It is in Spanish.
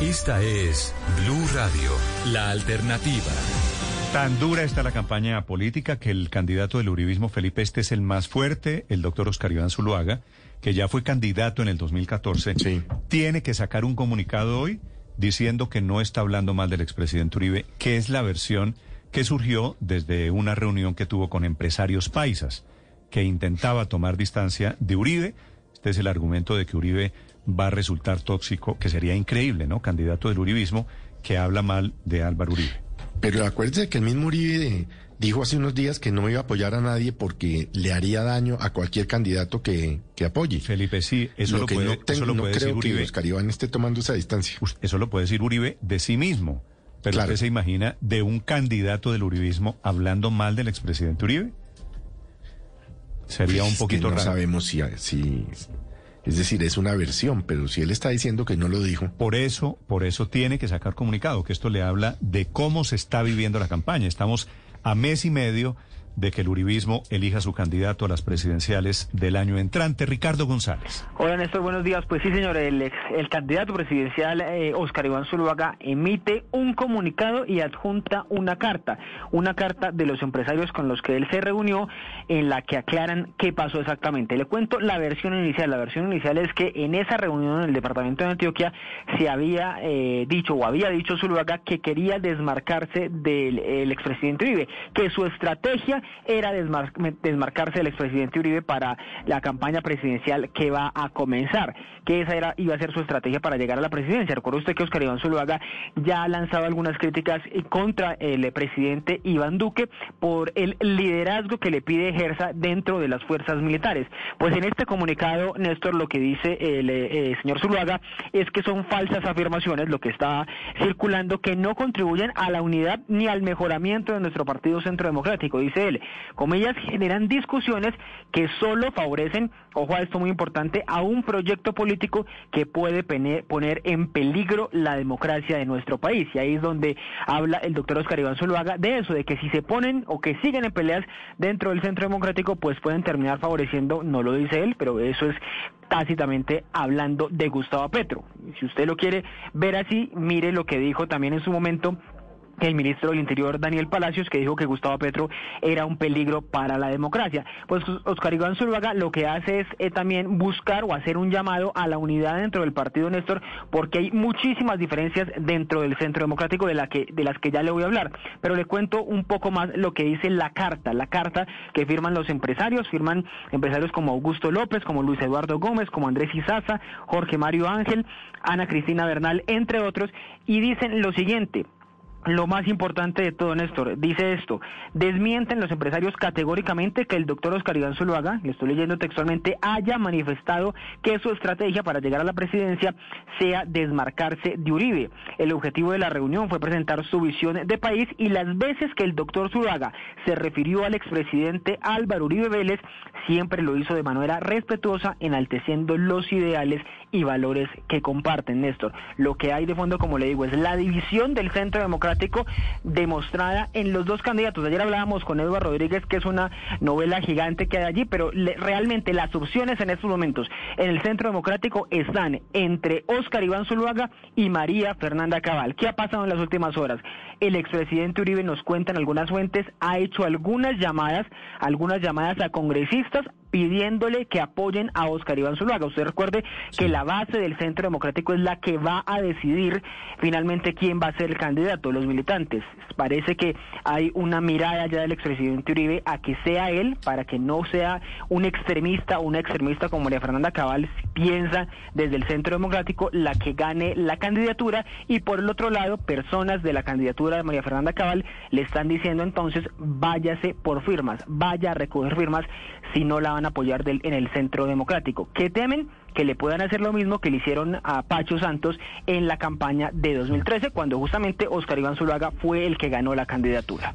Esta es Blue Radio, la alternativa. Tan dura está la campaña política que el candidato del uribismo Felipe Este es el más fuerte, el doctor Oscar Iván Zuluaga, que ya fue candidato en el 2014, tiene que sacar un comunicado hoy diciendo que no está hablando mal del expresidente Uribe, que es la versión que surgió desde una reunión que tuvo con empresarios paisas, que intentaba tomar distancia de Uribe. Este es el argumento de que Uribe va a resultar tóxico, que sería increíble, ¿no? Candidato del uribismo que habla mal de Álvaro Uribe. Pero acuérdese que el mismo Uribe dijo hace unos días que no iba a apoyar a nadie porque le haría daño a cualquier candidato que, que apoye. Felipe, sí, eso lo, puede, eso lo puede decir Uribe. Que Oscar Iván esté tomando esa distancia. Eso lo puede decir Uribe de sí mismo. Pero usted se imagina de un candidato del uribismo hablando mal del expresidente Uribe. Sería Pues un poquito que no raro. sabemos si, si, es decir, es una versión, pero si él está diciendo que no lo dijo. Por eso, por eso tiene que sacar comunicado, que esto le habla de cómo se está viviendo la campaña. Estamos a mes y medio de que el uribismo elija su candidato a las presidenciales del año entrante, Ricardo González. Hola Néstor, buenos días. Pues sí, señor, el, ex- el candidato presidencial eh, Oscar Iván Zuluaga emite un comunicado y adjunta una carta, una carta de los empresarios con los que él se reunió en la que aclaran qué pasó exactamente. Le cuento la versión inicial. La versión inicial es que en esa reunión en el departamento de Antioquia se había eh, dicho o había dicho Zuluaga que quería desmarcarse del el expresidente Uribe, que su estrategia era desmar- desmarcarse del expresidente Uribe para la campaña presidencial que va a comenzar, que esa era iba a ser su estrategia para llegar a la presidencia. Recuerda usted que Oscar Iván Zuluaga ya ha lanzado algunas críticas contra el presidente Iván Duque por el liderazgo que le pide ejerza dentro de las fuerzas militares. Pues en este comunicado, Néstor, lo que dice el eh, eh, señor Zuluaga es que son falsas afirmaciones, lo que está circulando, que no contribuyen a la unidad ni al mejoramiento de nuestro partido centro democrático, dice él. Como ellas generan discusiones que solo favorecen, ojo a esto muy importante, a un proyecto político que puede poner en peligro la democracia de nuestro país. Y ahí es donde habla el doctor Oscar Iván Zuluaga de eso, de que si se ponen o que siguen en peleas dentro del centro democrático, pues pueden terminar favoreciendo, no lo dice él, pero eso es tácitamente hablando de Gustavo Petro. Si usted lo quiere ver así, mire lo que dijo también en su momento el ministro del Interior Daniel Palacios que dijo que Gustavo Petro era un peligro para la democracia. Pues Oscar Iván Zuluaga lo que hace es eh, también buscar o hacer un llamado a la unidad dentro del partido Néstor porque hay muchísimas diferencias dentro del centro democrático de la que de las que ya le voy a hablar, pero le cuento un poco más lo que dice la carta, la carta que firman los empresarios, firman empresarios como Augusto López, como Luis Eduardo Gómez, como Andrés Izaza, Jorge Mario Ángel, Ana Cristina Bernal, entre otros, y dicen lo siguiente: lo más importante de todo, Néstor, dice esto, desmienten los empresarios categóricamente que el doctor Oscar Iván Zuluaga, le estoy leyendo textualmente, haya manifestado que su estrategia para llegar a la presidencia sea desmarcarse de Uribe. El objetivo de la reunión fue presentar su visión de país y las veces que el doctor Zuluaga se refirió al expresidente Álvaro Uribe Vélez, siempre lo hizo de manera respetuosa, enalteciendo los ideales y valores que comparten, Néstor. Lo que hay de fondo, como le digo, es la división del centro democrático demostrada en los dos candidatos. Ayer hablábamos con Eduardo Rodríguez, que es una novela gigante que hay allí, pero le- realmente las opciones en estos momentos en el centro democrático están entre Óscar Iván Zuluaga y María Fernanda Cabal. ¿Qué ha pasado en las últimas horas? El expresidente Uribe nos cuenta en algunas fuentes, ha hecho algunas llamadas, algunas llamadas a congresistas pidiéndole que apoyen a Oscar Iván Zuluaga. Usted recuerde que la base del Centro Democrático es la que va a decidir finalmente quién va a ser el candidato, los militantes. Parece que hay una mirada ya del expresidente Uribe a que sea él, para que no sea un extremista o una extremista como María Fernanda Cabal piensa desde el Centro Democrático la que gane la candidatura y por el otro lado personas de la candidatura de María Fernanda Cabal le están diciendo entonces váyase por firmas, vaya a recoger firmas si no la van a apoyar del- en el centro democrático. ¿Qué temen? Que le puedan hacer lo mismo que le hicieron a Pacho Santos en la campaña de 2013, cuando justamente Oscar Iván Zuluaga fue el que ganó la candidatura.